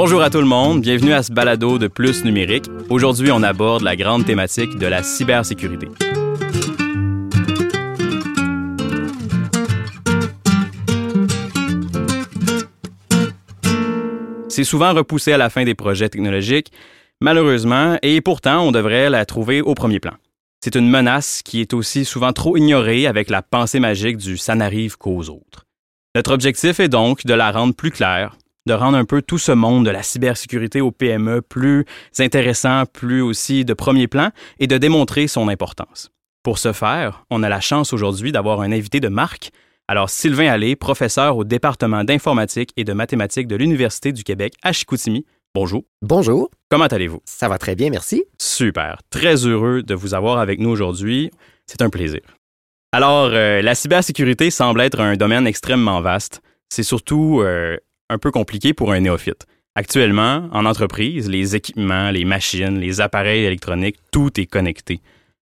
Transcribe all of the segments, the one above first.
Bonjour à tout le monde, bienvenue à ce balado de Plus numérique. Aujourd'hui, on aborde la grande thématique de la cybersécurité. C'est souvent repoussé à la fin des projets technologiques, malheureusement, et pourtant, on devrait la trouver au premier plan. C'est une menace qui est aussi souvent trop ignorée avec la pensée magique du ça n'arrive qu'aux autres. Notre objectif est donc de la rendre plus claire, de rendre un peu tout ce monde de la cybersécurité au PME plus intéressant, plus aussi de premier plan et de démontrer son importance. Pour ce faire, on a la chance aujourd'hui d'avoir un invité de marque. Alors, Sylvain Allé, professeur au département d'informatique et de mathématiques de l'Université du Québec à Chicoutimi. Bonjour. Bonjour. Comment allez-vous? Ça va très bien, merci. Super. Très heureux de vous avoir avec nous aujourd'hui. C'est un plaisir. Alors, euh, la cybersécurité semble être un domaine extrêmement vaste. C'est surtout euh, un peu compliqué pour un néophyte. Actuellement, en entreprise, les équipements, les machines, les appareils électroniques, tout est connecté.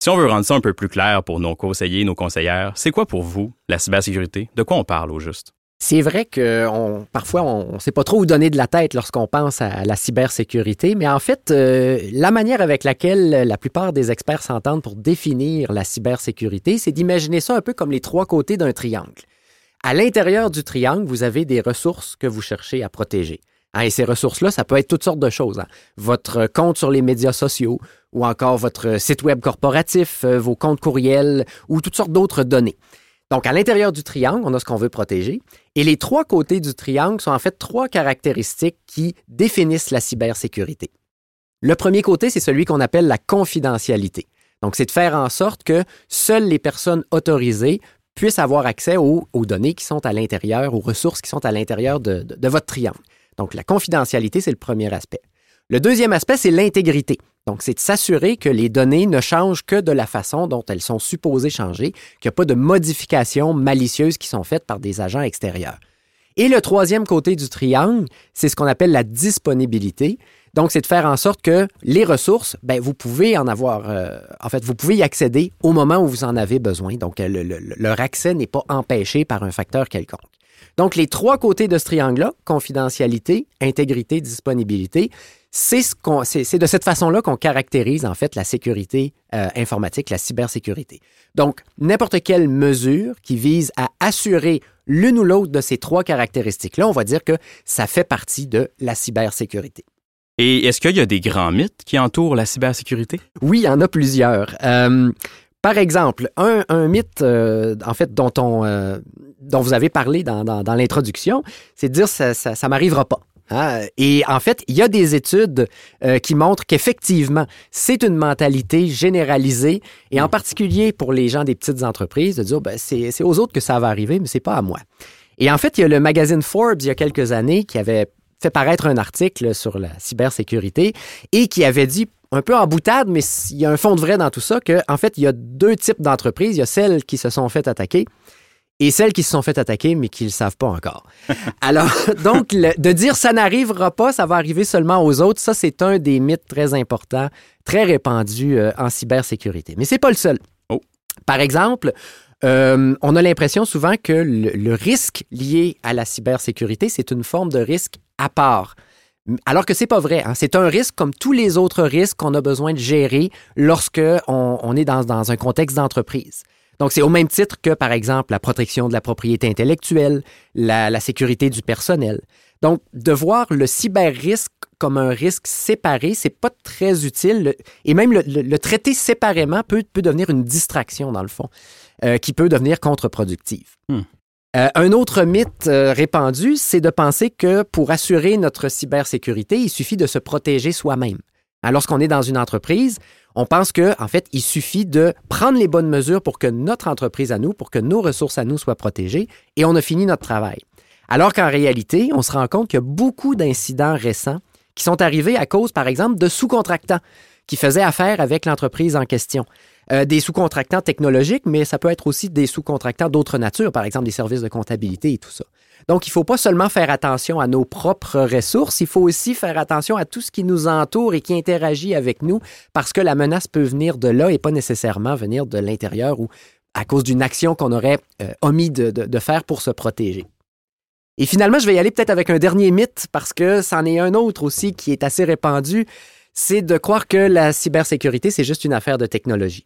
Si on veut rendre ça un peu plus clair pour nos conseillers, nos conseillères, c'est quoi pour vous la cybersécurité? De quoi on parle au juste? C'est vrai que parfois, on ne sait pas trop où donner de la tête lorsqu'on pense à la cybersécurité, mais en fait, euh, la manière avec laquelle la plupart des experts s'entendent pour définir la cybersécurité, c'est d'imaginer ça un peu comme les trois côtés d'un triangle. À l'intérieur du triangle, vous avez des ressources que vous cherchez à protéger. Hein, et ces ressources-là, ça peut être toutes sortes de choses. Hein. Votre compte sur les médias sociaux ou encore votre site web corporatif, euh, vos comptes courriels ou toutes sortes d'autres données. Donc, à l'intérieur du triangle, on a ce qu'on veut protéger. Et les trois côtés du triangle sont en fait trois caractéristiques qui définissent la cybersécurité. Le premier côté, c'est celui qu'on appelle la confidentialité. Donc, c'est de faire en sorte que seules les personnes autorisées puissent avoir accès aux, données qui sont à l'intérieur, aux ressources qui sont à l'intérieur de, votre triangle. Donc, la confidentialité, c'est le premier aspect. Le deuxième aspect, c'est l'intégrité. Donc, c'est de s'assurer que les données ne changent que de la façon dont elles sont supposées changer, qu'il n'y a pas de modifications malicieuses qui sont faites par des agents extérieurs. Et le troisième côté du triangle, c'est ce qu'on appelle la disponibilité. Donc, c'est de faire en sorte que les ressources, ben, vous pouvez en avoir, euh, en fait, vous pouvez y accéder au moment où vous en avez besoin. Donc, leur accès n'est pas empêché par un facteur quelconque. Donc, les trois côtés de ce triangle-là, confidentialité, intégrité, disponibilité, c'est ce de cette façon-là qu'on caractérise en fait la sécurité euh, informatique, la cybersécurité. Donc, n'importe quelle mesure qui vise à assurer l'une ou l'autre de ces trois caractéristiques-là, on va dire que ça fait partie de la cybersécurité. Et est-ce qu'il y a des grands mythes qui entourent la cybersécurité? Oui, il y en a plusieurs. Euh, par exemple, un, mythe, euh, en fait, dont, on, euh, dont vous avez parlé dans, l'introduction, c'est de dire ça, ça, ça m'arrivera pas. Hein? Et en fait, il y a des études qui montrent qu'effectivement, c'est une mentalité généralisée, et en particulier pour les gens des petites entreprises, de dire ben, c'est aux autres que ça va arriver, mais c'est pas à moi. Et en fait, il y a le magazine Forbes, il y a quelques années, qui avait fait paraître un article sur la cybersécurité et qui avait dit un peu en boutade, mais il y a un fond de vrai dans tout ça, qu'en en fait, il y a deux types d'entreprises. Il y a celles qui se sont fait attaquer et celles qui se sont fait attaquer, mais qui ne le savent pas encore. Alors, donc, de dire ça n'arrivera pas, ça va arriver seulement aux autres, ça, c'est un des mythes très importants, très répandus euh, en cybersécurité. Mais c'est pas le seul. Oh. Par exemple, euh, on a l'impression souvent que le, risque lié à la cybersécurité, c'est une forme de risque à part. Alors que c'est pas vrai. Hein. C'est un risque comme tous les autres risques qu'on a besoin de gérer lorsque on, est dans, un contexte d'entreprise. Donc, c'est au même titre que, par exemple, la protection de la propriété intellectuelle, la, sécurité du personnel. Donc, de voir le cyber-risque comme un risque séparé, c'est pas très utile. Et même le, traiter séparément peut, peut, devenir une distraction, dans le fond, euh, qui peut devenir contre-productive. Hmm. Euh, un autre mythe euh, répandu, c'est de penser que pour assurer notre cybersécurité, il suffit de se protéger soi-même. Hein, lorsqu'on est dans une entreprise, on pense que, en fait, il suffit de prendre les bonnes mesures pour que notre entreprise à nous, pour que nos ressources à nous soient protégées, et on a fini notre travail. Alors qu'en réalité, on se rend compte qu'il y a beaucoup d'incidents récents qui sont arrivés à cause, par exemple, de sous-contractants qui faisaient affaire avec l'entreprise en question. Euh, des sous-contractants technologiques, mais ça peut être aussi des sous-contractants d'autres natures, par exemple des services de comptabilité et tout ça. Donc, il ne faut pas seulement faire attention à nos propres ressources, il faut aussi faire attention à tout ce qui nous entoure et qui interagit avec nous, parce que la menace peut venir de là et pas nécessairement venir de l'intérieur ou à cause d'une action qu'on aurait euh, omis de, faire pour se protéger. Et finalement, je vais y aller peut-être avec un dernier mythe parce que c'en est un autre aussi qui est assez répandu, c'est de croire que la cybersécurité, c'est juste une affaire de technologie.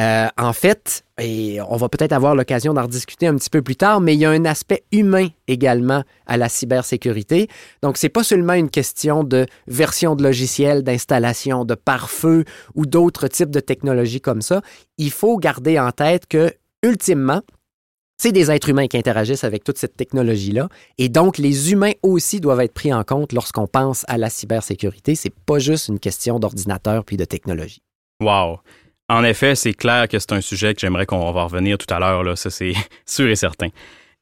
Euh, en fait, et on va peut-être avoir l'occasion d'en rediscuter un petit peu plus tard, mais il y a un aspect humain également à la cybersécurité. Donc, c'est pas seulement une question de version de logiciel, d'installation, de pare-feu ou d'autres types de technologies comme ça. Il faut garder en tête que, ultimement, c'est des êtres humains qui interagissent avec toute cette technologie-là. Et donc, les humains aussi doivent être pris en compte lorsqu'on pense à la cybersécurité. C'est pas juste une question d'ordinateur puis de technologie. Wow. En effet, c'est clair que c'est un sujet que j'aimerais qu'on va revenir tout à l'heure, ça c'est sûr et certain.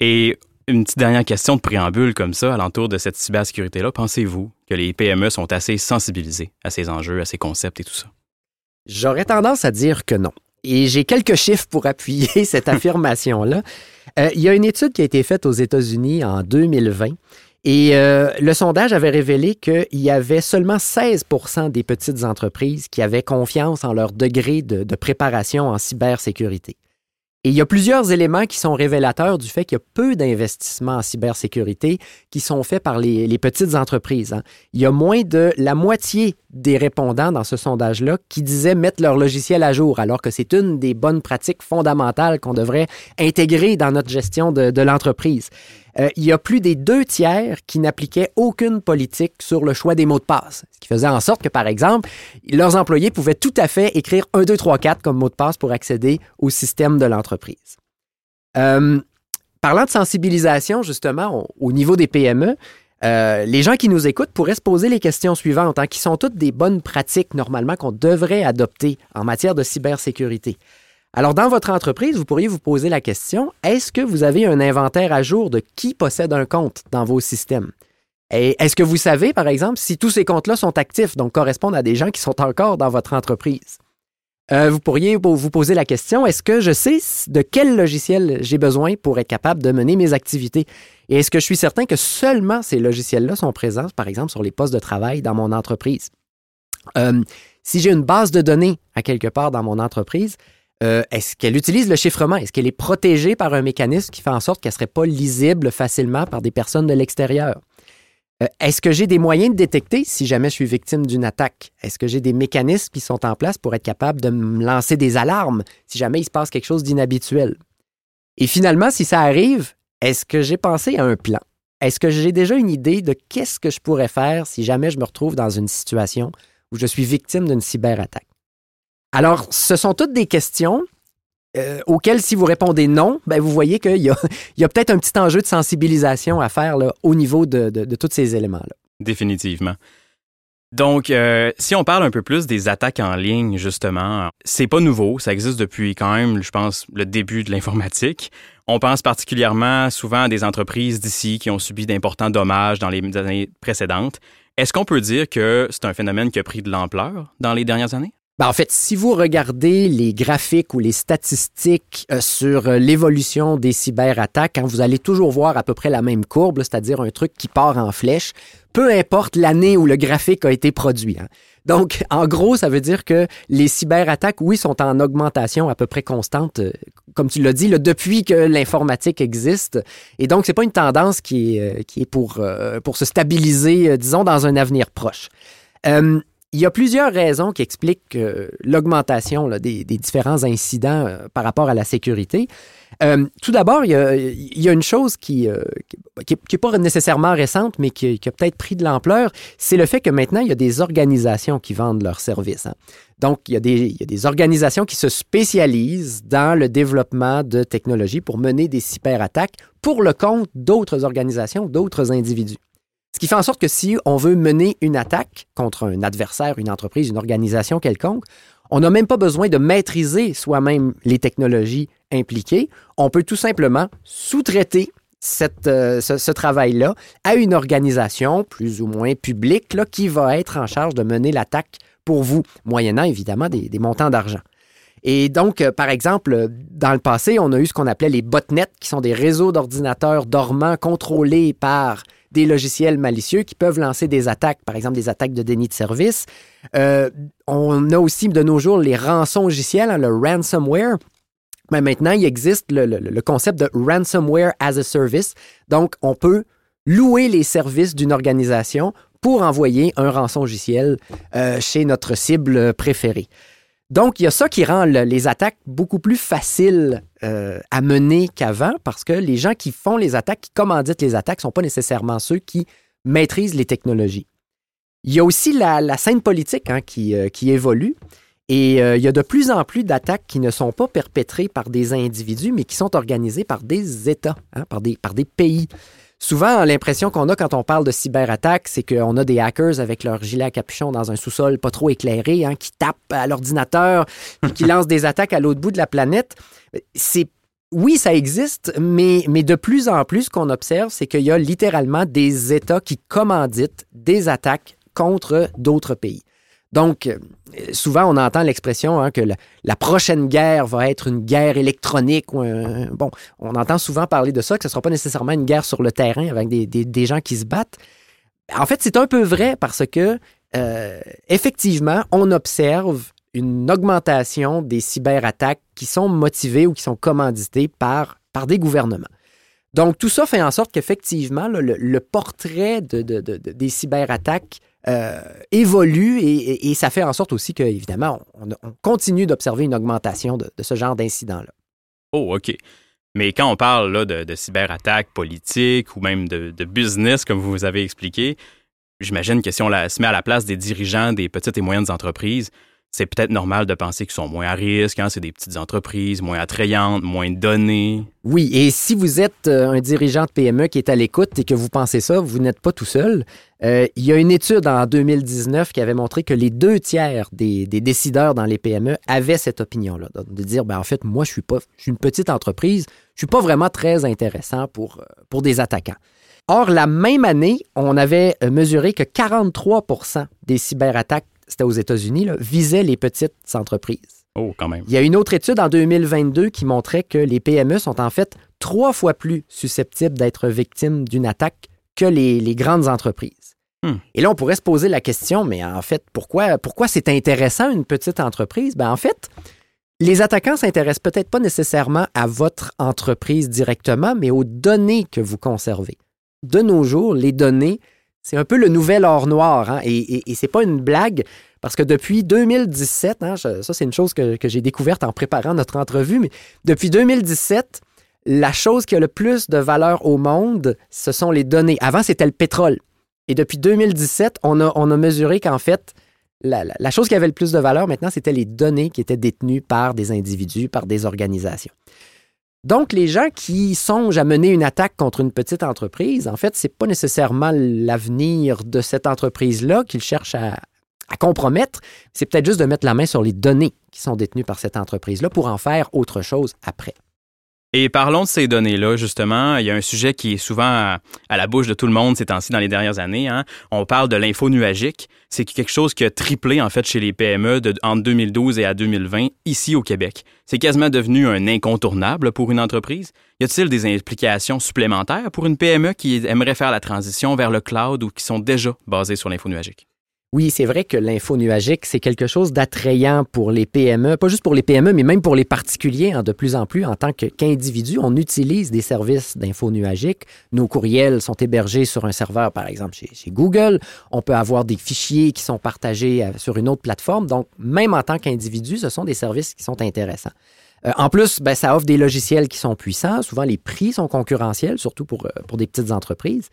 Et une petite dernière question de préambule comme ça, alentour de cette cybersécurité-là, pensez-vous que les PME sont assez sensibilisés à ces enjeux, à ces concepts et tout ça? J'aurais tendance à dire que non. Et j'ai quelques chiffres pour appuyer cette affirmation-là. Euh, il y a une étude qui a été faite aux États-Unis en 2020 et euh, le sondage avait révélé qu'il y avait seulement 16% des petites entreprises qui avaient confiance en leur degré de, préparation en cybersécurité. Et il y a plusieurs éléments qui sont révélateurs du fait qu'il y a peu d'investissements en cybersécurité qui sont faits par les, petites entreprises. Hein. Il y a moins de la moitié des répondants dans ce sondage-là qui disaient mettre leur logiciel à jour, alors que c'est une des bonnes pratiques fondamentales qu'on devrait intégrer dans notre gestion de l'entreprise. Euh, il y a plus des deux tiers qui n'appliquaient aucune politique sur le choix des mots de passe. Ce qui faisait en sorte que, par exemple, leurs employés pouvaient tout à fait écrire 1, 2, 3, 4 comme mot de passe pour accéder au système de l'entreprise. Euh, parlant de sensibilisation, justement, au niveau des PME, euh, les gens qui nous écoutent pourraient se poser les questions suivantes, hein, qui sont toutes des bonnes pratiques normalement qu'on devrait adopter en matière de cybersécurité. Alors, dans votre entreprise, vous pourriez vous poser la question, est-ce que vous avez un inventaire à jour de qui possède un compte dans vos systèmes? Et est-ce que vous savez, par exemple, si tous ces comptes-là sont actifs, donc correspondent à des gens qui sont encore dans votre entreprise? Euh, vous pourriez vous poser la question, est-ce que je sais de quel logiciel j'ai besoin pour être capable de mener mes activités? Et est-ce que je suis certain que seulement ces logiciels-là sont présents, par exemple, sur les postes de travail dans mon entreprise? Euh, si j'ai une base de données à quelque part dans mon entreprise, euh, est-ce qu'elle utilise le chiffrement? Est-ce qu'elle est protégée par un mécanisme qui fait en sorte qu'elle ne serait pas lisible facilement par des personnes de l'extérieur? Euh, est-ce que j'ai des moyens de détecter si jamais je suis victime d'une attaque? Est-ce que j'ai des mécanismes qui sont en place pour être capable de me lancer des alarmes si jamais il se passe quelque chose d'inhabituel? Et finalement, si ça arrive, est-ce que j'ai pensé à un plan? Est-ce que j'ai déjà une idée de qu'est-ce que je pourrais faire si jamais je me retrouve dans une situation où je suis victime d'une cyberattaque? Alors, ce sont toutes des questions euh, auxquelles, si vous répondez non, ben, vous voyez qu'il y a, peut-être un petit enjeu de sensibilisation à faire au niveau de, tous ces éléments-là. Définitivement. Donc, euh, si on parle un peu plus des attaques en ligne, justement, c'est pas nouveau. Ça existe depuis quand même, je pense, le début de l'informatique. On pense particulièrement souvent à des entreprises d'ici qui ont subi d'importants dommages dans les années précédentes. Est-ce qu'on peut dire que c'est un phénomène qui a pris de l'ampleur dans les dernières années? Ben, en fait, si vous regardez les graphiques ou les statistiques euh, sur euh, l'évolution des cyberattaques, hein, vous allez toujours voir à peu près la même courbe, c'est-à-dire un truc qui part en flèche, peu importe l'année où le graphique a été produit. Hein. Donc, en gros, ça veut dire que les cyberattaques, oui, sont en augmentation à peu près constante, euh, comme tu l'as dit, depuis que l'informatique existe. Et donc, c'est pas une tendance qui est, pour se stabiliser, disons, dans un avenir proche. Il y a plusieurs raisons qui expliquent l'augmentation des, différents incidents euh, par rapport à la sécurité. Euh, tout d'abord, il, y a une chose qui n'est euh, pas nécessairement récente, mais qui, a peut-être pris de l'ampleur, c'est le fait que maintenant, il y a des organisations qui vendent leurs services. Hein. Donc, il y, a des, organisations qui se spécialisent dans le développement de technologies pour mener des cyberattaques pour le compte d'autres organisations, d'autres individus. Ce qui fait en sorte que si on veut mener une attaque contre un adversaire, une entreprise, une organisation quelconque, on n'a même pas besoin de maîtriser soi-même les technologies impliquées. On peut tout simplement sous-traiter euh, ce, travail-là à une organisation plus ou moins publique qui va être en charge de mener l'attaque pour vous, moyennant évidemment des, montants d'argent. Et donc, euh, par exemple, dans le passé, on a eu ce qu'on appelait les botnets, qui sont des réseaux d'ordinateurs dormants contrôlés par des logiciels malicieux qui peuvent lancer des attaques, par exemple des attaques de déni de service. Euh, on a aussi de nos jours les rançons logiciels, hein, le ransomware. Mais maintenant, il existe le, concept de ransomware as a service. Donc, on peut louer les services d'une organisation pour envoyer un rançongiciel euh, chez notre cible préférée. Donc, il y a ça qui rend les attaques beaucoup plus faciles euh, à mener qu'avant parce que les gens qui font les attaques, qui commanditent les attaques, ne sont pas nécessairement ceux qui maîtrisent les technologies. Il y a aussi la, scène politique hein, qui, euh, qui, évolue. Et euh, il y a de plus en plus d'attaques qui ne sont pas perpétrées par des individus, mais qui sont organisées par des États, hein, par des pays. Souvent, l'impression qu'on a quand on parle de cyberattaque, c'est qu'on a des hackers avec leur gilet à capuchon dans un sous-sol pas trop éclairé, hein, qui tapent à l'ordinateur, qui lancent des attaques à l'autre bout de la planète. C'est oui, ça existe, mais, mais de plus en plus, ce qu'on observe, c'est qu'il y a littéralement des États qui commanditent des attaques contre d'autres pays. Donc, euh, souvent, on entend l'expression hein, que la, prochaine guerre va être une guerre électronique. Ou bon, on entend souvent parler de ça, que ce ne sera pas nécessairement une guerre sur le terrain avec des, gens qui se battent. En fait, c'est un peu vrai parce que, euh, effectivement, on observe une augmentation des cyberattaques qui sont motivées ou qui sont commanditées par, par des gouvernements. Donc, tout ça fait en sorte qu'effectivement, le, portrait des cyberattaques euh, évolue et, ça fait en sorte aussi qu'évidemment, on, on, continue d'observer une augmentation de, ce genre d'incidents-là. Oh, OK. Mais quand on parle là, de, cyberattaques politiques ou même de, business, comme vous avez expliqué, j'imagine que si on se met à la place des dirigeants des petites et moyennes entreprises, c'est peut-être normal de penser qu'ils sont moins à risque, hein, c'est des petites entreprises, moins attrayantes, moins données. Oui, et si vous êtes euh, un dirigeant de PME qui est à l'écoute et que vous pensez ça, vous n'êtes pas tout seul. Euh, il y a une étude en 2019 qui avait montré que les deux tiers des, décideurs dans les PME avaient cette opinion-là, de dire, ben, en fait, moi, je suis, pas, une petite entreprise, je suis pas vraiment très intéressant pour, euh, pour des attaquants. Or, la même année, on avait mesuré que 43% des cyberattaques c'était aux États-Unis, visait les petites entreprises. Oh, quand même. Il y a une autre étude en 2022 qui montrait que les PME sont en fait trois fois plus susceptibles d'être victimes d'une attaque que les, grandes entreprises. Hmm. Et là, on pourrait se poser la question, mais en fait, pourquoi, pourquoi c'est intéressant une petite entreprise? Ben, en fait, les attaquants s'intéressent peut-être pas nécessairement à votre entreprise directement, mais aux données que vous conservez. De nos jours, les données c'est un peu le nouvel or noir. Hein, et, et, c'est pas une blague, parce que depuis 2017, hein, ça c'est une chose que, j'ai découverte en préparant notre entrevue, mais depuis 2017, la chose qui a le plus de valeur au monde, ce sont les données. Avant, c'était le pétrole. Et depuis 2017, on a, on a mesuré qu'en fait, la, chose qui avait le plus de valeur maintenant, c'était les données qui étaient détenues par des individus, par des organisations. Donc, les gens qui songent à mener une attaque contre une petite entreprise, en fait, ce n'est pas nécessairement l'avenir de cette entreprise-là qu'ils cherchent à, compromettre. C'est peut-être juste de mettre la main sur les données qui sont détenues par cette entreprise-là pour en faire autre chose après. Et parlons de ces données-là, justement. Il y a un sujet qui est souvent à, la bouche de tout le monde ces temps-ci dans les dernières années. Hein. On parle de l'info nuagique. C'est quelque chose qui a triplé, en fait, chez les PME de, entre 2012 et à 2020, ici au Québec. C'est quasiment devenu un incontournable pour une entreprise. Y a-t-il des implications supplémentaires pour une PME qui aimerait faire la transition vers le cloud ou qui sont déjà basées sur l'info nuagique? Oui, c'est vrai que l'info nuagique, c'est quelque chose d'attrayant pour les PME, pas juste pour les PME, mais même pour les particuliers. Hein, de plus en plus, en tant qu'individu, on utilise des services d'info nuagique. Nos courriels sont hébergés sur un serveur, par exemple, chez, Google. On peut avoir des fichiers qui sont partagés euh, sur une autre plateforme. Donc, même en tant qu'individu, ce sont des services qui sont intéressants. Euh, en plus, ben, ça offre des logiciels qui sont puissants. Souvent, les prix sont concurrentiels, surtout pour, euh, pour des petites entreprises.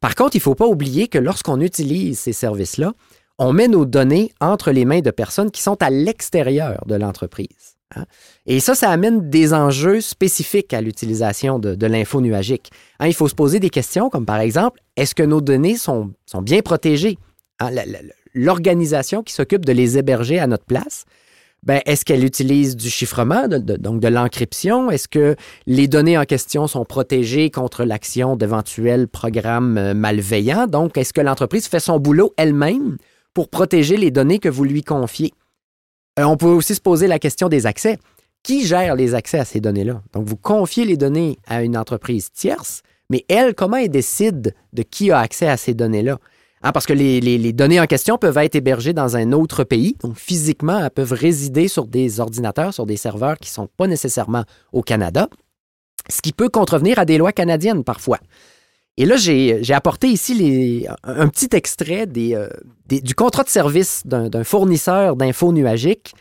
Par contre, il ne faut pas oublier que lorsqu'on utilise ces services-là, on met nos données entre les mains de personnes qui sont à l'extérieur de l'entreprise. Hein. Et ça, ça amène des enjeux spécifiques à l'utilisation de, l'info nuagique. Hein, il faut se poser des questions comme par exemple, est-ce que nos données sont, bien protégées? Hein, l'organisation qui s'occupe de les héberger à notre place, ben, est-ce qu'elle utilise du chiffrement, donc de l'encryption? Est-ce que les données en question sont protégées contre l'action d'éventuels programmes euh, malveillants? Donc, est-ce que l'entreprise fait son boulot elle-même pour protéger les données que vous lui confiez? Euh, on peut aussi se poser la question des accès. Qui gère les accès à ces données-là? Donc, vous confiez les données à une entreprise tierce, mais elle, comment elle décide de qui a accès à ces données-là? Hein, parce que les, données en question peuvent être hébergées dans un autre pays. Donc, physiquement, elles peuvent résider sur des ordinateurs, sur des serveurs qui ne sont pas nécessairement au Canada, ce qui peut contrevenir à des lois canadiennes parfois. Et là, j'ai apporté ici un petit extrait euh, du contrat de service d'un fournisseur d'infos nuagiques.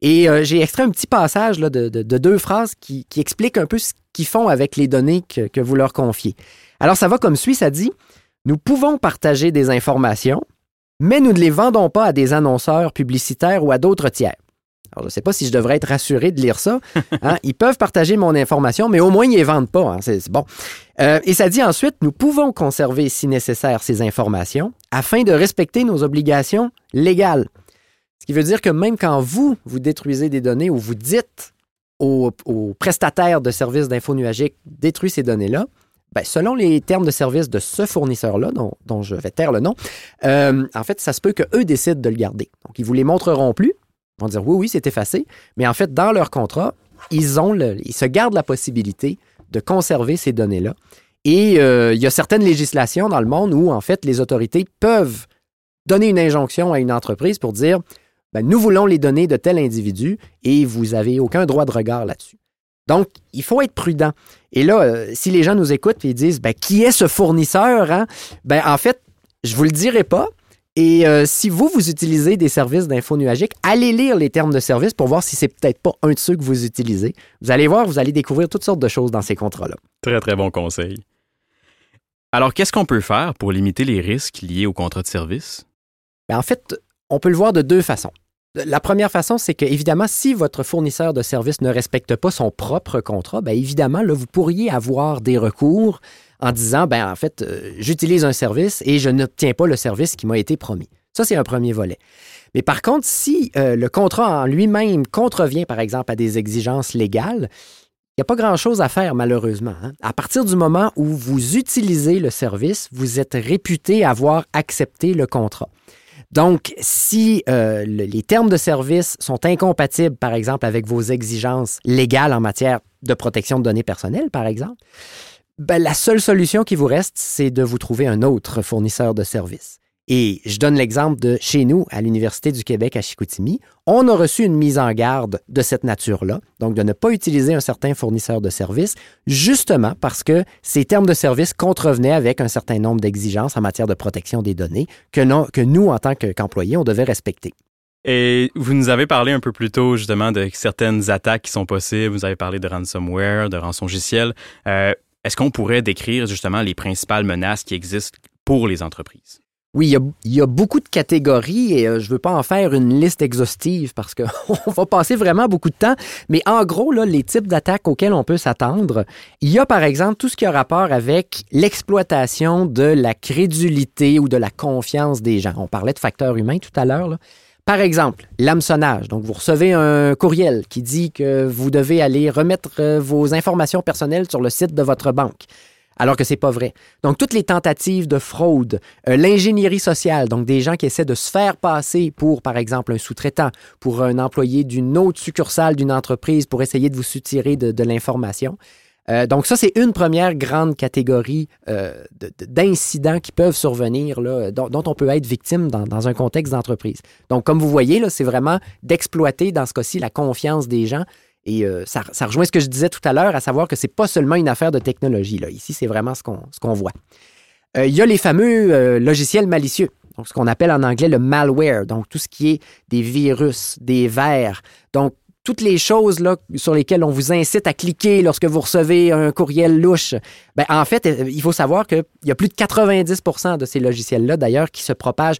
Et euh, j'ai extrait un petit passage de, de, deux phrases qui, expliquent un peu ce qu'ils font avec les données que vous leur confiez. Alors, ça va comme suit, ça dit, nous pouvons partager des informations, mais nous ne les vendons pas à des annonceurs publicitaires ou à d'autres tiers. Alors, je ne sais pas si je devrais être rassuré de lire ça. Hein. Ils peuvent partager mon information, mais au moins, ils ne les vendent pas. Hein. C'est bon. Euh, et ça dit ensuite, nous pouvons conserver, si nécessaire, ces informations afin de respecter nos obligations légales. Ce qui veut dire que même quand vous, vous détruisez des données ou vous dites aux, prestataires de services d'info nuagique, détruis ces données-là, ben, selon les termes de service de ce fournisseur-là, dont, je vais taire le nom, euh, en fait, ça se peut qu'eux décident de le garder. Donc, ils ne vous les montreront plus, ils vont dire oui, oui, c'est effacé. Mais en fait, dans leur contrat, ils, ont le, ils se gardent la possibilité de conserver ces données-là. Et euh, il y a certaines législations dans le monde où, en fait, les autorités peuvent donner une injonction à une entreprise pour dire ben, nous voulons les données de tel individu et vous n'avez aucun droit de regard là-dessus. Donc, il faut être prudent. Et là, euh, si les gens nous écoutent et disent ben, qui est ce fournisseur, hein? ben, en fait, je ne vous le dirai pas, et euh, si vous, vous utilisez des services d'info nuagique, allez lire les termes de service pour voir si c'est peut-être pas un de ceux que vous utilisez. Vous allez voir, vous allez découvrir toutes sortes de choses dans ces contrats-là. Très, très bon conseil. Alors, qu'est-ce qu'on peut faire pour limiter les risques liés au contrat de service? Ben, en fait, on peut le voir de deux façons. La première façon, c'est que, évidemment, si votre fournisseur de services ne respecte pas son propre contrat, bien évidemment, vous pourriez avoir des recours en disant, ben en fait, euh, j'utilise un service et je n'obtiens pas le service qui m'a été promis. Ça, c'est un premier volet. Mais par contre, si euh, le contrat en lui-même contrevient, par exemple, à des exigences légales, il n'y a pas grand-chose à faire, malheureusement. Hein. À partir du moment où vous utilisez le service, vous êtes réputé avoir accepté le contrat. Donc, si euh, les termes de service sont incompatibles, par exemple, avec vos exigences légales en matière de protection de données personnelles, par exemple, ben, la seule solution qui vous reste, c'est de vous trouver un autre fournisseur de services. Et je donne l'exemple de chez nous, à l'Université du Québec à Chicoutimi. On a reçu une mise en garde de cette nature-là, donc de ne pas utiliser un certain fournisseur de services, justement parce que ces termes de service contrevenaient avec un certain nombre d'exigences en matière de protection des données que, nous, en tant qu'employés, on devait respecter. Et vous nous avez parlé un peu plus tôt justement de certaines attaques qui sont possibles. Vous avez parlé de ransomware, de rançongiciel. Euh, est-ce qu'on pourrait décrire justement les principales menaces qui existent pour les entreprises? Oui, il y, a, beaucoup de catégories et euh, je ne veux pas en faire une liste exhaustive parce qu'on va passer vraiment beaucoup de temps. Mais en gros, les types d'attaques auxquelles on peut s'attendre, il y a par exemple tout ce qui a rapport avec l'exploitation de la crédulité ou de la confiance des gens. On parlait de facteurs humains tout à l'heure. Par exemple, l'hameçonnage. Donc, vous recevez un courriel qui dit que vous devez aller remettre euh, vos informations personnelles sur le site de votre banque alors que c'est pas vrai. Donc toutes les tentatives de fraude, euh, l'ingénierie sociale, donc des gens qui essaient de se faire passer pour par exemple un sous-traitant, pour un employé d'une autre succursale d'une entreprise pour essayer de vous soutirer de l'information. Euh, donc ça, c'est une première grande catégorie euh, d'incidents qui peuvent survenir, dont, on peut être victime dans, un contexte d'entreprise. Donc comme vous voyez, c'est vraiment d'exploiter dans ce cas-ci la confiance des gens. Et euh, ça, rejoint ce que je disais tout à l'heure, à savoir que c'est pas seulement une affaire de technologie. Là. Ici, c'est vraiment ce qu'on voit. Il y a les fameux logiciels malicieux. Donc, ce qu'on appelle en anglais le malware, donc tout ce qui est des virus, des vers. Donc, toutes les choses là, sur lesquelles on vous incite à cliquer lorsque vous recevez un courriel louche, ben, en fait, euh, il faut savoir qu'il y a plus de 90% de ces logiciels-là, d'ailleurs, qui se propagent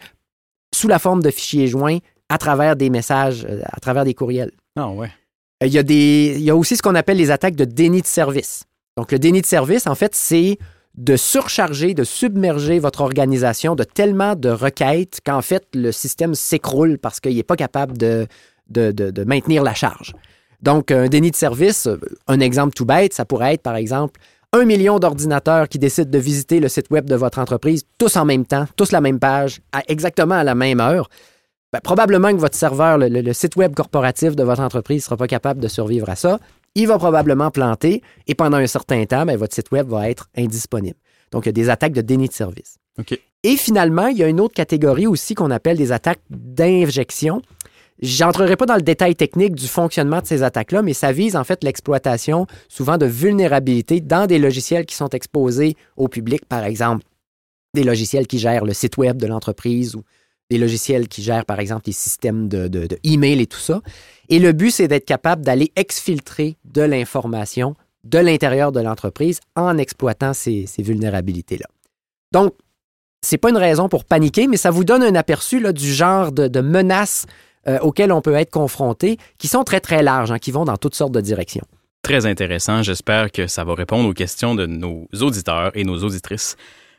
sous la forme de fichiers joints à travers des messages, euh, à travers des courriels. Ah ouais. Euh, il y, a aussi ce qu'on appelle les attaques de déni de service. Donc, le déni de service, en fait, c'est de surcharger, de submerger votre organisation de tellement de requêtes qu'en fait, le système s'écroule parce qu'il n'est pas capable de, de, maintenir la charge. Donc, un déni de service, euh, un exemple tout bête, ça pourrait être, par exemple, un million d'ordinateurs qui décident de visiter le site web de votre entreprise, tous en même temps, tous la même page, exactement à la même heure. Ben, probablement que votre serveur, le, site web corporatif de votre entreprise ne sera pas capable de survivre à ça. Il va probablement planter et pendant un certain temps, ben, votre site web va être indisponible. Donc, il y a des attaques de déni de service. Et finalement, il y a une autre catégorie aussi qu'on appelle des attaques d'injection. J'entrerai pas dans le détail technique du fonctionnement de ces attaques-là, mais ça vise en fait l'exploitation souvent de vulnérabilités dans des logiciels qui sont exposés au public, par exemple des logiciels qui gèrent le site web de l'entreprise ou des logiciels qui gèrent par exemple les systèmes de, de, et tout ça. Et le but, c'est d'être capable d'aller exfiltrer de l'information de l'intérieur de l'entreprise en exploitant ces, vulnérabilités-là. Donc, ce n'est pas une raison pour paniquer, mais ça vous donne un aperçu là, du genre de menaces euh, auxquels on peut être confronté, qui sont très, très larges, hein, qui vont dans toutes sortes de directions. Très intéressant. J'espère que ça va répondre aux questions de nos auditeurs et nos auditrices.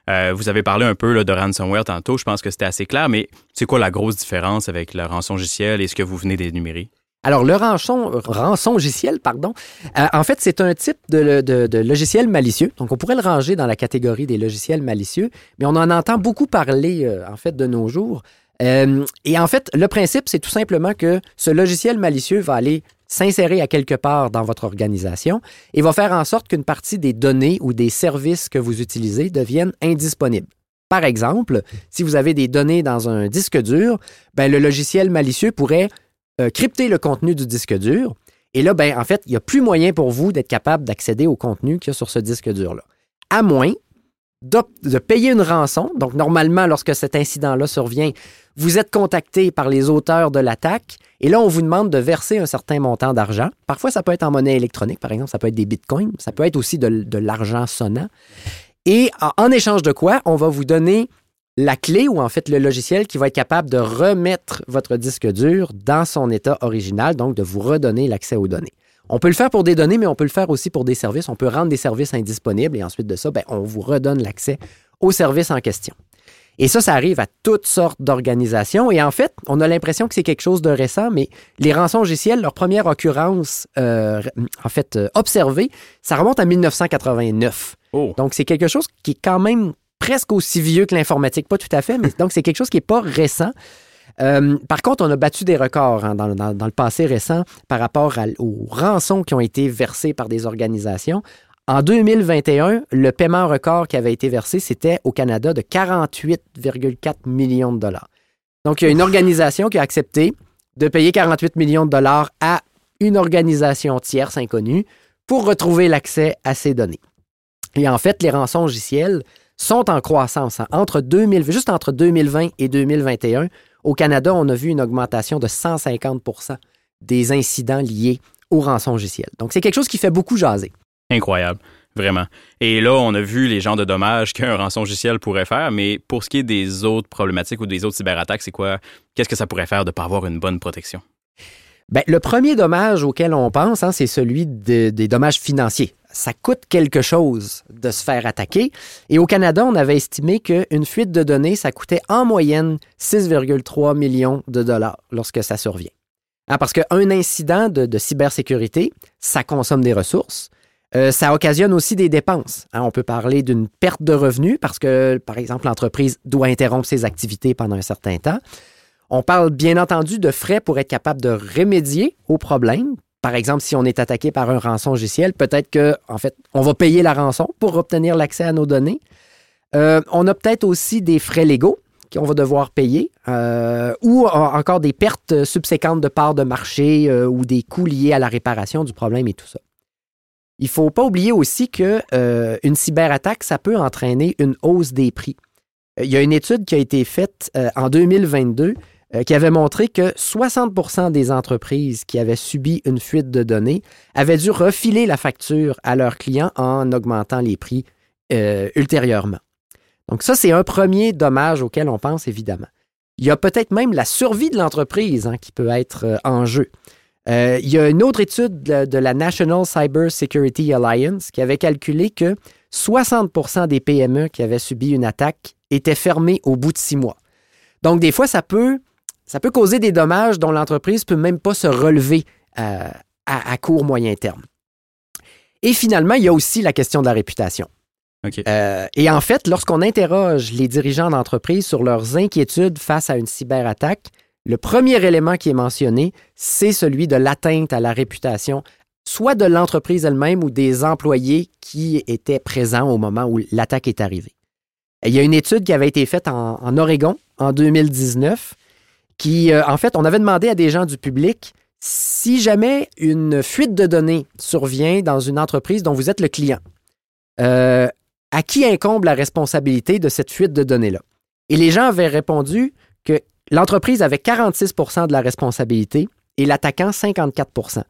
Euh, vous avez parlé un peu de ransomware tantôt. Je pense que c'était assez clair, mais c'est quoi la grosse différence avec le rançongiciel et ce que vous venez d'énumérer? Alors, le rançon, rançongiciel, pardon, euh, en fait, c'est un type de, de, logiciel malicieux. Donc, on pourrait le ranger dans la catégorie des logiciels malicieux, mais on en entend beaucoup parler, en fait, de nos jours. Euh, et en fait, le principe, c'est tout simplement que ce logiciel malicieux va aller s'insérer à quelque part dans votre organisation et va faire en sorte qu'une partie des données ou des services que vous utilisez deviennent indisponibles. Par exemple, si vous avez des données dans un disque dur, ben, le logiciel malicieux pourrait euh, crypter le contenu du disque dur. Et là, ben, en fait, il n'y a plus moyen pour vous d'être capable d'accéder au contenu qu'il y a sur ce disque dur-là. À moins de payer une rançon. Donc, normalement, lorsque cet incident-là survient, vous êtes contacté par les auteurs de l'attaque et là, on vous demande de verser un certain montant d'argent. Parfois, ça peut être en monnaie électronique, par exemple, ça peut être des bitcoins, ça peut être aussi de, l'argent sonnant. Et en, échange de quoi, on va vous donner la clé ou en fait le logiciel qui va être capable de remettre votre disque dur dans son état original, donc de vous redonner l'accès aux données. On peut le faire pour des données, mais on peut le faire aussi pour des services. On peut rendre des services indisponibles et ensuite de ça, ben, on vous redonne l'accès aux services en question. Et ça, ça arrive à toutes sortes d'organisations. Et en fait, on a l'impression que c'est quelque chose de récent, mais les rançons logiciels, leur première occurrence, euh, en fait, euh, observée, ça remonte à 1989. Donc, c'est quelque chose qui est quand même presque aussi vieux que l'informatique. Pas tout à fait, mais donc c'est quelque chose qui n'est pas récent. Euh, par contre, on a battu des records hein, dans, le passé récent par rapport aux rançons qui ont été versées par des organisations. En 2021, le paiement record qui avait été versé, c'était au Canada de 48,4 millions de dollars. Donc, il y a une organisation qui a accepté de payer 48 millions de dollars à une organisation tierce inconnue pour retrouver l'accès à ces données. Et en fait, les rançons logicielles sont en croissance. Hein. Entre 2000, juste entre 2020 et 2021, au Canada, on a vu une augmentation de 150% des incidents liés aux rançons logicielles. Donc, c'est quelque chose qui fait beaucoup jaser. Incroyable, vraiment. Et là, on a vu les genres de dommages qu'un rançon logiciel pourrait faire, mais pour ce qui est des autres problématiques ou des autres cyberattaques, c'est quoi? Qu'est-ce que ça pourrait faire de ne pas avoir une bonne protection? Bien, le premier dommage auquel on pense, hein, c'est celui des dommages financiers ça coûte quelque chose de se faire attaquer. Et au Canada, on avait estimé qu'une fuite de données, ça coûtait en moyenne 6,3 millions de dollars lorsque ça survient. Ah, parce qu'un incident de, cybersécurité, ça consomme des ressources. Euh, ça occasionne aussi des dépenses. Hein, on peut parler d'une perte de revenus parce que, par exemple, l'entreprise doit interrompre ses activités pendant un certain temps. On parle bien entendu de frais pour être capable de remédier au problème, par exemple, si on est attaqué par un rançon logiciel, peut-être que, en fait, on va payer la rançon pour obtenir l'accès à nos données. Euh, on a peut-être aussi des frais légaux qu'on va devoir payer, euh, ou encore des pertes subséquentes de parts de marché euh, ou des coûts liés à la réparation du problème et tout ça. Il ne faut pas oublier aussi qu'une une cyberattaque, ça peut entraîner une hausse des prix. Il y a une étude qui a été faite en 2022 euh, qui avait montré que 60% des entreprises qui avaient subi une fuite de données avaient dû refiler la facture à leurs clients en augmentant les prix euh, ultérieurement. Donc ça, c'est un premier dommage auquel on pense évidemment. Il y a peut-être même la survie de l'entreprise hein, qui peut être euh, en jeu. il y a une autre étude de, la National Cyber Security Alliance qui avait calculé que 60% des PME qui avaient subi une attaque étaient fermées au bout de six mois. Donc, des fois, ça peut ça peut causer des dommages dont l'entreprise ne peut même pas se relever euh, à, court moyen terme. Et finalement, il y a aussi la question de la réputation. Euh, et en fait, lorsqu'on interroge les dirigeants d'entreprise sur leurs inquiétudes face à une cyberattaque, le premier élément qui est mentionné, c'est celui de l'atteinte à la réputation, soit de l'entreprise elle-même ou des employés qui étaient présents au moment où l'attaque est arrivée. Il y a une étude qui avait été faite en, en Oregon en 2019 qui, euh, en fait, on avait demandé à des gens du public si jamais une fuite de données survient dans une entreprise dont vous êtes le client, euh, à qui incombe la responsabilité de cette fuite de données-là? Et les gens avaient répondu que l'entreprise avait 46% de la responsabilité et l'attaquant 54%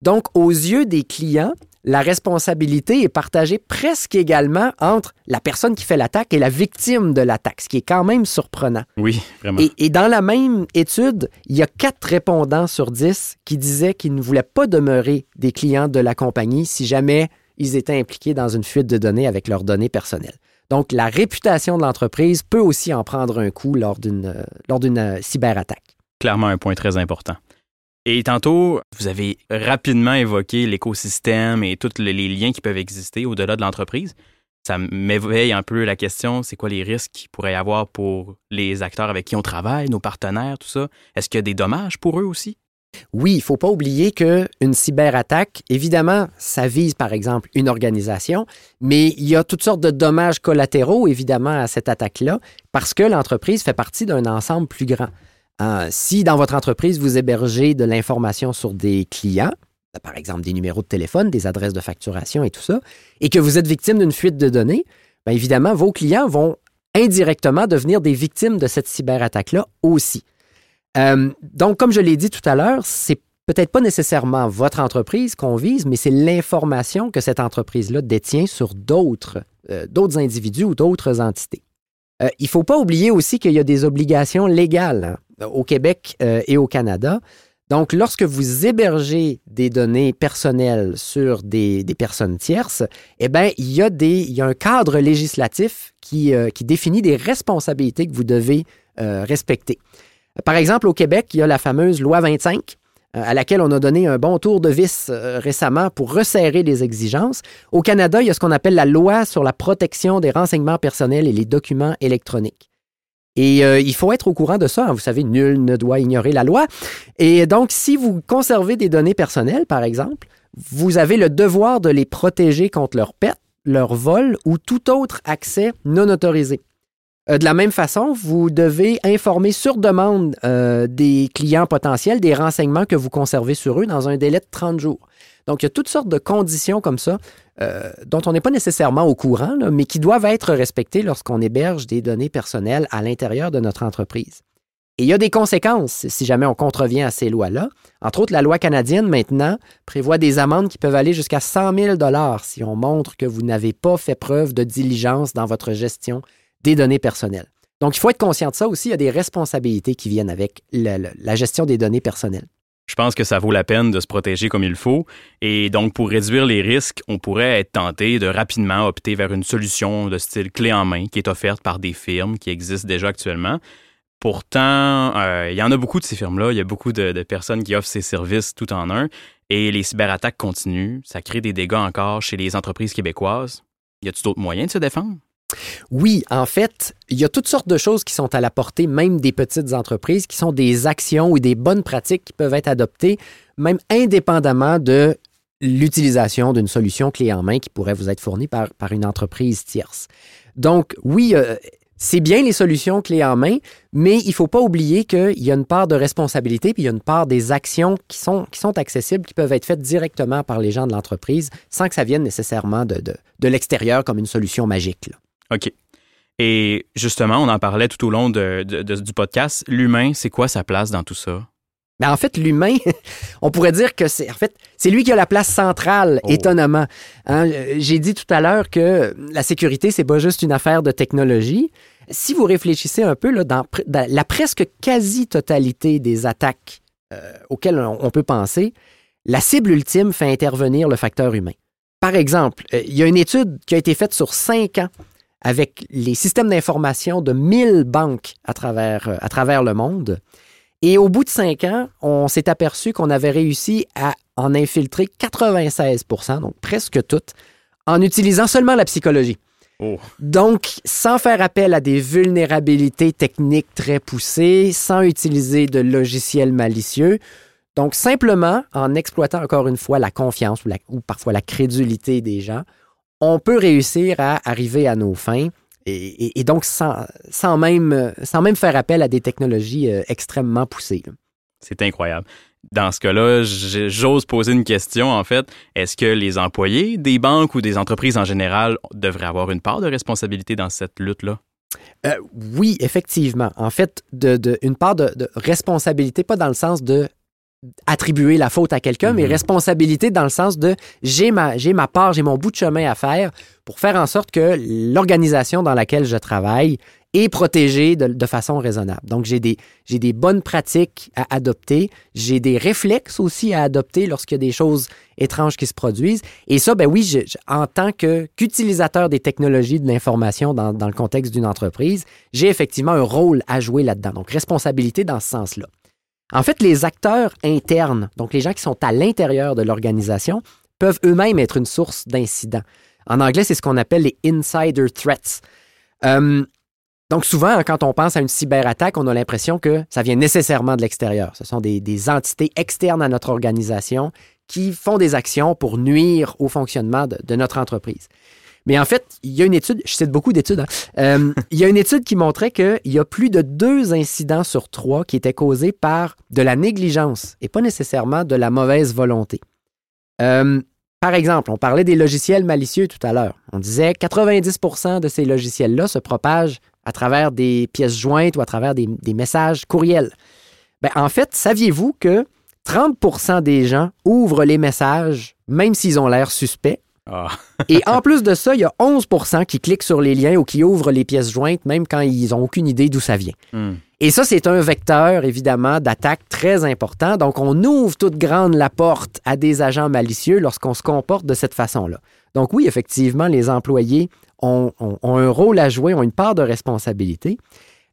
Donc, aux yeux des clients, la responsabilité est partagée presque également entre la personne qui fait l'attaque et la victime de l'attaque, ce qui est quand même surprenant. Oui, vraiment. Et, dans la même étude, il y a quatre répondants sur dix qui disaient qu'ils ne voulaient pas demeurer des clients de la compagnie si jamais ils étaient impliqués dans une fuite de données avec leurs données personnelles. Donc, la réputation de l'entreprise peut aussi en prendre un coup lors d'une, lors d'une euh, cyberattaque. Clairement un point très important. Et tantôt, vous avez rapidement évoqué l'écosystème et tous les liens qui peuvent exister au-delà de l'entreprise. Ça m'éveille un peu la question, c'est quoi les risques qu'il pourrait y avoir pour les acteurs avec qui on travaille, nos partenaires, tout ça? Est-ce qu'il y a des dommages pour eux aussi? Oui, il ne faut pas oublier qu'une cyberattaque, évidemment, ça vise par exemple une organisation, mais il y a toutes sortes de dommages collatéraux, évidemment, à cette attaque-là, parce que l'entreprise fait partie d'un ensemble plus grand. Euh, si dans votre entreprise, vous hébergez de l'information sur des clients, euh, par exemple des numéros de téléphone, des adresses de facturation et tout ça, et que vous êtes victime d'une fuite de données, bien évidemment, vos clients vont indirectement devenir des victimes de cette cyberattaque-là aussi. Euh, donc, comme je l'ai dit tout à l'heure, c'est peut-être pas nécessairement votre entreprise qu'on vise, mais c'est l'information que cette entreprise-là détient sur d'autres, d'autres individus ou d'autres entités. il ne faut pas oublier aussi qu'il y a des obligations légales hein. Euh, au Québec euh, et au Canada. Donc, lorsque vous hébergez des données personnelles sur des, personnes tierces, eh bien, il y, a un cadre législatif qui, euh, qui définit des responsabilités que vous devez respecter. Par exemple, au Québec, il y a la fameuse loi 25 à laquelle on a donné un bon tour de vis récemment pour resserrer les exigences. Au Canada, il y a ce qu'on appelle la loi sur la protection des renseignements personnels et les documents électroniques. Et euh, il faut être au courant de ça. Hein. Vous savez, nul ne doit ignorer la loi. Et donc, si vous conservez des données personnelles, par exemple, vous avez le devoir de les protéger contre leur perte, leur vol ou tout autre accès non autorisé. Euh, de la même façon, vous devez informer sur demande euh, des clients potentiels des renseignements que vous conservez sur eux dans un délai de 30 jours. Donc, il y a toutes sortes de conditions comme ça euh, dont on n'est pas nécessairement au courant, mais qui doivent être respectées lorsqu'on héberge des données personnelles à l'intérieur de notre entreprise. Et il y a des conséquences si jamais on contrevient à ces lois-là. Entre autres, la loi canadienne, maintenant, prévoit des amendes qui peuvent aller jusqu'à 100 000 si on montre que vous n'avez pas fait preuve de diligence dans votre gestion des données personnelles. Donc, il faut être conscient de ça aussi. Il y a des responsabilités qui viennent avec la gestion des données personnelles je pense que ça vaut la peine de se protéger comme il faut. Et donc, pour réduire les risques, on pourrait être tenté de rapidement opter vers une solution de style clé en main qui est offerte par des firmes qui existent déjà actuellement. Pourtant, euh, il y en a beaucoup de ces firmes-là. Il y a beaucoup de, de, personnes qui offrent ces services tout en un. Et les cyberattaques continuent. Ça crée des dégâts encore chez les entreprises québécoises. Y a-t-il d'autres moyens de se défendre? Oui, en fait, il y a toutes sortes de choses qui sont à la portée même des petites entreprises, qui sont des actions ou des bonnes pratiques qui peuvent être adoptées, même indépendamment de l'utilisation d'une solution clé en main qui pourrait vous être fournie par, une entreprise tierce. Donc, oui, euh, c'est bien les solutions clés en main, mais il ne faut pas oublier qu'il y a une part de responsabilité, puis il y a une part des actions qui sont, accessibles, qui peuvent être faites directement par les gens de l'entreprise, sans que ça vienne nécessairement de, l'extérieur comme une solution magique. OK. Et justement, on en parlait tout au long du podcast. L'humain, c'est quoi sa place dans tout ça? Ben en fait, l'humain, on pourrait dire que c'est en fait c'est lui qui a la place centrale, oh. étonnamment. Hein. J'ai dit tout à l'heure que la sécurité, c'est pas juste une affaire de technologie. Si vous réfléchissez un peu, là, dans, la presque quasi-totalité des attaques euh, auxquelles on, peut penser, la cible ultime fait intervenir le facteur humain. Par exemple, euh, il y a une étude qui a été faite sur cinq ans avec les systèmes d'information de 1000 banques à travers, euh, à travers le monde. Et au bout de cinq ans, on s'est aperçu qu'on avait réussi à en infiltrer 96% donc presque toutes, en utilisant seulement la psychologie. Oh. Donc, sans faire appel à des vulnérabilités techniques très poussées, sans utiliser de logiciels malicieux, donc simplement en exploitant encore une fois la confiance ou parfois la crédulité des gens, on peut réussir à arriver à nos fins Et, donc, sans, sans, même, sans même faire appel à des technologies extrêmement poussées. C'est incroyable. Dans ce cas-là, j'ose poser une question, en fait. Est-ce que les employés des banques ou des entreprises en général devraient avoir une part de responsabilité dans cette lutte-là? Euh, oui, effectivement. En fait, de, une part de, responsabilité, pas dans le sens de attribuer la faute à quelqu'un, mais mhm. responsabilité dans le sens de j'ai ma, j'ai ma part, j'ai mon bout de chemin à faire pour faire en sorte que l'organisation dans laquelle je travaille et protéger de, façon raisonnable. Donc, j'ai des, j'ai des bonnes pratiques à adopter, j'ai des réflexes aussi à adopter lorsqu'il y a des choses étranges qui se produisent. Et ça, ben oui, en tant que, qu'utilisateur des technologies de l'information dans, dans le contexte d'une entreprise, j'ai effectivement un rôle à jouer là-dedans. Donc, responsabilité dans ce sens-là. En fait, les acteurs internes, donc les gens qui sont à l'intérieur de l'organisation, peuvent eux-mêmes être une source d'incidents. En anglais, c'est ce qu'on appelle les insider threats. Euh, donc souvent, quand on pense à une cyberattaque, on a l'impression que ça vient nécessairement de l'extérieur. Ce sont des, entités externes à notre organisation qui font des actions pour nuire au fonctionnement de, notre entreprise. Mais en fait, il y a une étude, je cite beaucoup d'études, hein, euh, il y a une étude qui montrait qu'il y a plus de deux incidents sur trois qui étaient causés par de la négligence et pas nécessairement de la mauvaise volonté. Euh, par exemple, on parlait des logiciels malicieux tout à l'heure. On disait 90% de ces logiciels-là se propagent à travers des pièces jointes ou à travers des, messages courriels. Ben, en fait, saviez-vous que 30% des gens ouvrent les messages même s'ils ont l'air suspects? Ah. Et en plus de ça, il y a 11% qui cliquent sur les liens ou qui ouvrent les pièces jointes même quand ils n'ont aucune idée d'où ça vient. Hmm. Et ça, c'est un vecteur, évidemment, d'attaque très important. Donc, on ouvre toute grande la porte à des agents malicieux lorsqu'on se comporte de cette façon-là. Donc, oui, effectivement, les employés ont, un rôle à jouer, ont une part de responsabilité.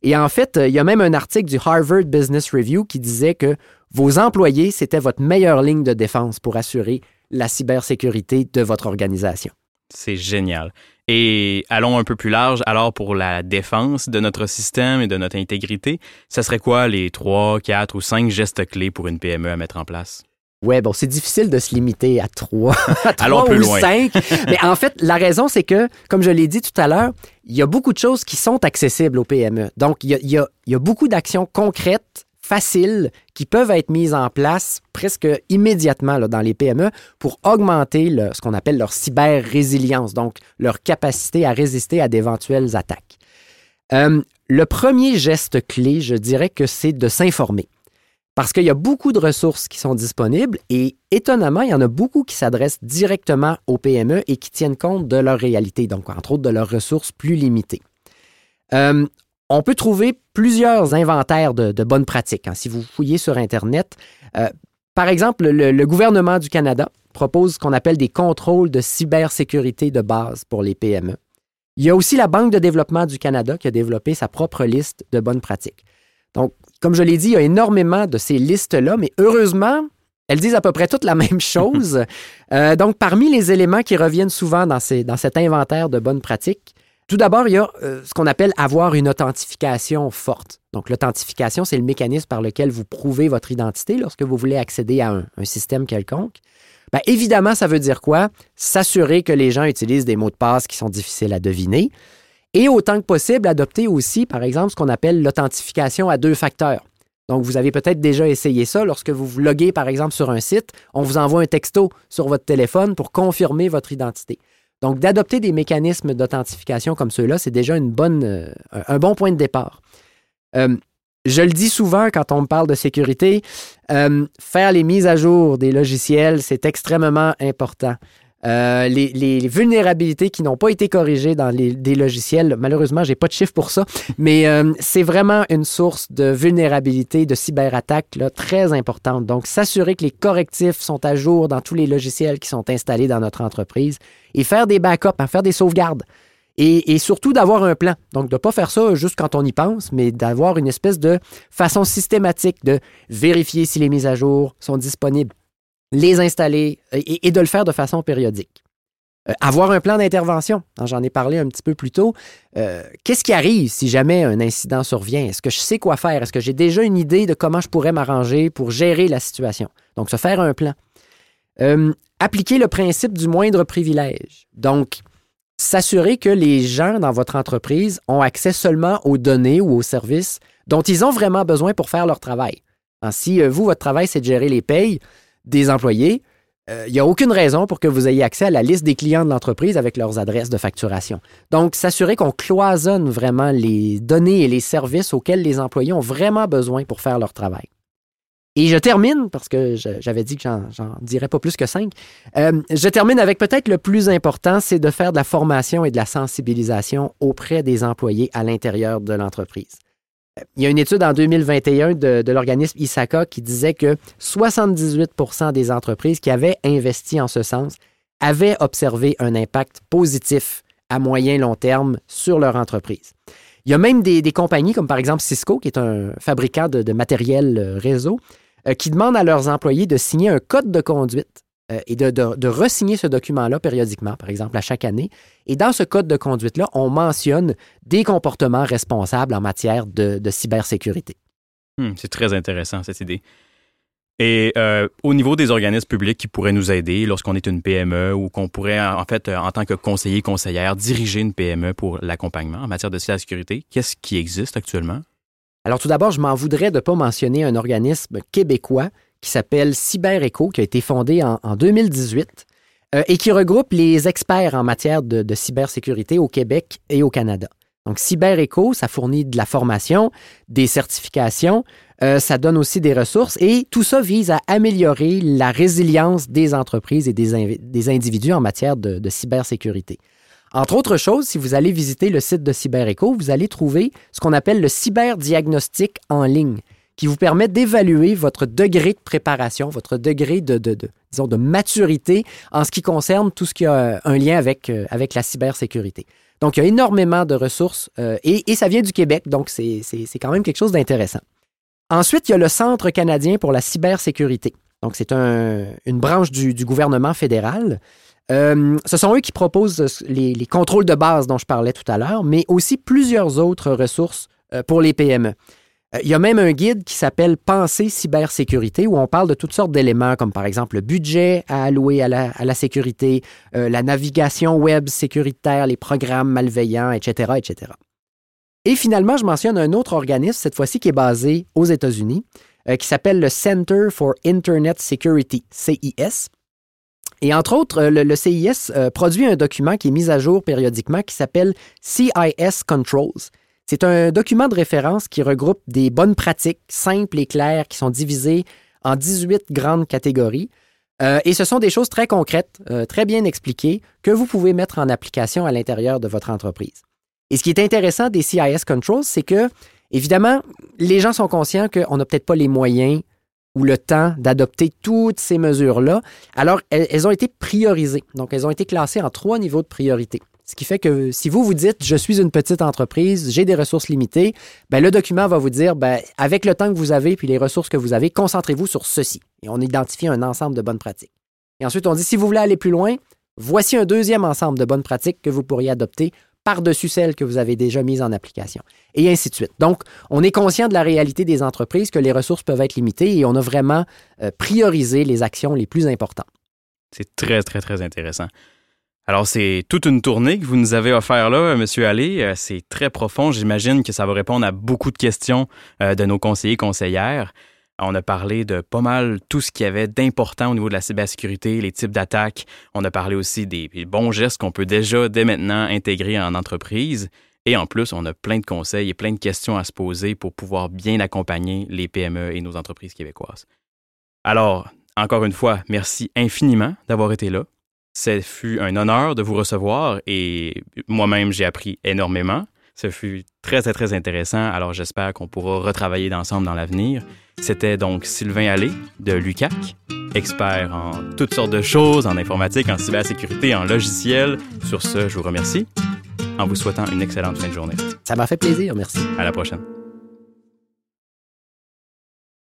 Et en fait, il y a même un article du Harvard Business Review qui disait que vos employés, c'était votre meilleure ligne de défense pour assurer la cybersécurité de votre organisation. C'est génial. Et allons un peu plus large, alors pour la défense de notre système et de notre intégrité, ce serait quoi les trois, quatre ou cinq gestes clés pour une PME à mettre en place? Ouais, bon, c'est difficile de se limiter à trois, à ou cinq. Mais en fait, la raison, c'est que, comme je l'ai dit tout à l'heure, il y a beaucoup de choses qui sont accessibles aux PME. Donc, il y a beaucoup d'actions concrètes faciles qui peuvent être mises en place presque immédiatement dans les PME pour augmenter ce qu'on appelle leur cyber-résilience, donc leur capacité à résister à d'éventuelles attaques. Euh, le premier geste clé, je dirais que c'est de s'informer. Parce qu'il y a beaucoup de ressources qui sont disponibles et étonnamment, il y en a beaucoup qui s'adressent directement aux PME et qui tiennent compte de leur réalité, donc entre autres de leurs ressources plus limitées. Euh, on peut trouver plusieurs inventaires de, bonnes pratiques. Hein. Si vous fouillez sur Internet, euh, par exemple, le, gouvernement du Canada propose ce qu'on appelle des contrôles de cybersécurité de base pour les PME. Il y a aussi la Banque de développement du Canada qui a développé sa propre liste de bonnes pratiques. Donc, comme je l'ai dit, il y a énormément de ces listes-là, mais heureusement, elles disent à peu près toutes la même chose. Euh, donc, parmi les éléments qui reviennent souvent dans, dans cet inventaire de bonnes pratiques, tout d'abord, il y a euh, ce qu'on appelle avoir une authentification forte. Donc, l'authentification, c'est le mécanisme par lequel vous prouvez votre identité lorsque vous voulez accéder à un, système quelconque. Bien, évidemment, ça veut dire quoi? S'assurer que les gens utilisent des mots de passe qui sont difficiles à deviner. Et autant que possible, adopter aussi, par exemple, ce qu'on appelle l'authentification à deux facteurs. Donc, vous avez peut-être déjà essayé ça lorsque vous vous loguez, par exemple, sur un site, on vous envoie un texto sur votre téléphone pour confirmer votre identité. Donc, d'adopter des mécanismes d'authentification comme ceux-là, c'est déjà euh, un bon point de départ. Euh, je le dis souvent quand on me parle de sécurité, euh, faire les mises à jour des logiciels, c'est extrêmement important. Euh, les, vulnérabilités qui n'ont pas été corrigées dans les, des logiciels, malheureusement, j'ai pas de chiffre pour ça, mais euh, c'est vraiment une source de vulnérabilité, de cyberattaque là, très importante. Donc, s'assurer que les correctifs sont à jour dans tous les logiciels qui sont installés dans notre entreprise et faire des backups, hein, faire des sauvegardes. Et, et, surtout d'avoir un plan. Donc, de ne pas faire ça juste quand on y pense, mais d'avoir une espèce de façon systématique de vérifier si les mises à jour sont disponibles les installer et, de le faire de façon périodique. Euh, avoir un plan d'intervention, hein, j'en ai parlé un petit peu plus tôt. Euh, qu'est-ce qui arrive si jamais un incident survient? Est-ce que je sais quoi faire? Est-ce que j'ai déjà une idée de comment je pourrais m'arranger pour gérer la situation? Donc, se faire un plan. Euh, appliquer le principe du moindre privilège. Donc, s'assurer que les gens dans votre entreprise ont accès seulement aux données ou aux services dont ils ont vraiment besoin pour faire leur travail. si euh, vous, votre travail, c'est de gérer les payes des employés, euh, il n'y a aucune raison pour que vous ayez accès à la liste des clients de l'entreprise avec leurs adresses de facturation. Donc, s'assurer qu'on cloisonne vraiment les données et les services auxquels les employés ont vraiment besoin pour faire leur travail. Et je termine, parce que j'avais dit que j'en dirais pas plus que cinq, euh, je termine avec peut-être le plus important, c'est de faire de la formation et de la sensibilisation auprès des employés à l'intérieur de l'entreprise. Il y a une étude en 2021 de, de l'organisme ISACA qui disait que 78% des entreprises qui avaient investi en ce sens avaient observé un impact positif à moyen long terme sur leur entreprise. Il y a même des, compagnies comme par exemple Cisco, qui est un fabricant de, matériel euh, réseau, euh, qui demandent à leurs employés de signer un code de conduite euh, et de, de, de re-signer ce document-là périodiquement, par exemple à chaque année. Et dans ce code de conduite-là, on mentionne des comportements responsables en matière de, cybersécurité. Hmm, c'est très intéressant, cette idée. Et euh, au niveau des organismes publics qui pourraient nous aider lorsqu'on est une PME ou qu'on pourrait, en fait, euh, en tant que conseiller, conseillère, diriger une PME pour l'accompagnement en matière de cybersécurité, qu'est-ce qui existe actuellement? Alors tout d'abord, je m'en voudrais de ne pas mentionner un organisme québécois qui s'appelle CyberEco, qui a été fondé en, 2018 euh, et qui regroupe les experts en matière de, cybersécurité au Québec et au Canada. Donc, CyberEco, ça fournit de la formation, des certifications, euh, ça donne aussi des ressources et tout ça vise à améliorer la résilience des entreprises et des, individus en matière de, de, cybersécurité. Entre autres choses, si vous allez visiter le site de CyberEco, vous allez trouver ce qu'on appelle le cyberdiagnostic en ligne qui vous permet d'évaluer votre degré de préparation, votre degré de, disons, de maturité en ce qui concerne tout ce qui a un lien avec, euh, avec la cybersécurité. Donc, il y a énormément de ressources euh, et, ça vient du Québec, donc c'est quand même quelque chose d'intéressant. Ensuite, il y a le Centre canadien pour la cybersécurité. Donc, c'est un, une branche du, du gouvernement fédéral. Euh, ce sont eux qui proposent les, contrôles de base dont je parlais tout à l'heure, mais aussi plusieurs autres ressources pour les PME. Euh, il y a même un guide qui s'appelle Pensée cybersécurité où on parle de toutes sortes d'éléments comme par exemple le budget à allouer à la, sécurité, euh, la navigation web sécuritaire, les programmes malveillants, etc., etc. Et finalement, je mentionne un autre organisme, cette fois-ci qui est basé aux États-Unis, euh, qui s'appelle le Center for Internet Security, CIS. Et entre autres, le CIS produit un document qui est mis à jour périodiquement qui s'appelle CIS Controls c'est un document de référence qui regroupe des bonnes pratiques simples et claires qui sont divisées en 18 grandes catégories. Euh, et ce sont des choses très concrètes, euh, très bien expliquées, que vous pouvez mettre en application à l'intérieur de votre entreprise. Et ce qui est intéressant des CIS Controls, c'est que, évidemment, les gens sont conscients qu'on n'a peut-être pas les moyens ou le temps d'adopter toutes ces mesures-là. Alors, elles, ont été priorisées. Donc, elles ont été classées en trois niveaux de priorité. Ce qui fait que si vous vous dites, je suis une petite entreprise, j'ai des ressources limitées, ben, le document va vous dire, ben, avec le temps que vous avez puis les ressources que vous avez, concentrez-vous sur ceci. Et on identifie un ensemble de bonnes pratiques. Et ensuite, on dit, si vous voulez aller plus loin, voici un deuxième ensemble de bonnes pratiques que vous pourriez adopter par-dessus celles que vous avez déjà mises en application. Et ainsi de suite. Donc, on est conscient de la réalité des entreprises, que les ressources peuvent être limitées et on a vraiment euh, priorisé les actions les plus importantes. C'est très, très, très intéressant. Alors, c'est toute une tournée que vous nous avez offert là, Monsieur Allé. Euh, c'est très profond. J'imagine que ça va répondre à beaucoup de questions euh, de nos conseillers conseillères. On a parlé de pas mal tout ce qu'il y avait d'important au niveau de la cybersécurité, les types d'attaques. On a parlé aussi des bons gestes qu'on peut déjà dès maintenant intégrer en entreprise. Et en plus, on a plein de conseils et plein de questions à se poser pour pouvoir bien accompagner les PME et nos entreprises québécoises. Alors, encore une fois, merci infiniment d'avoir été là. Ce fut un honneur de vous recevoir et moi-même, j'ai appris énormément. Ce fut très, très, très intéressant. Alors, j'espère qu'on pourra retravailler ensemble dans l'avenir. C'était donc Sylvain Allé de l'UCAC, expert en toutes sortes de choses, en informatique, en cybersécurité, en logiciel. Sur ce, je vous remercie en vous souhaitant une excellente fin de journée. Ça m'a fait plaisir, merci. À la prochaine.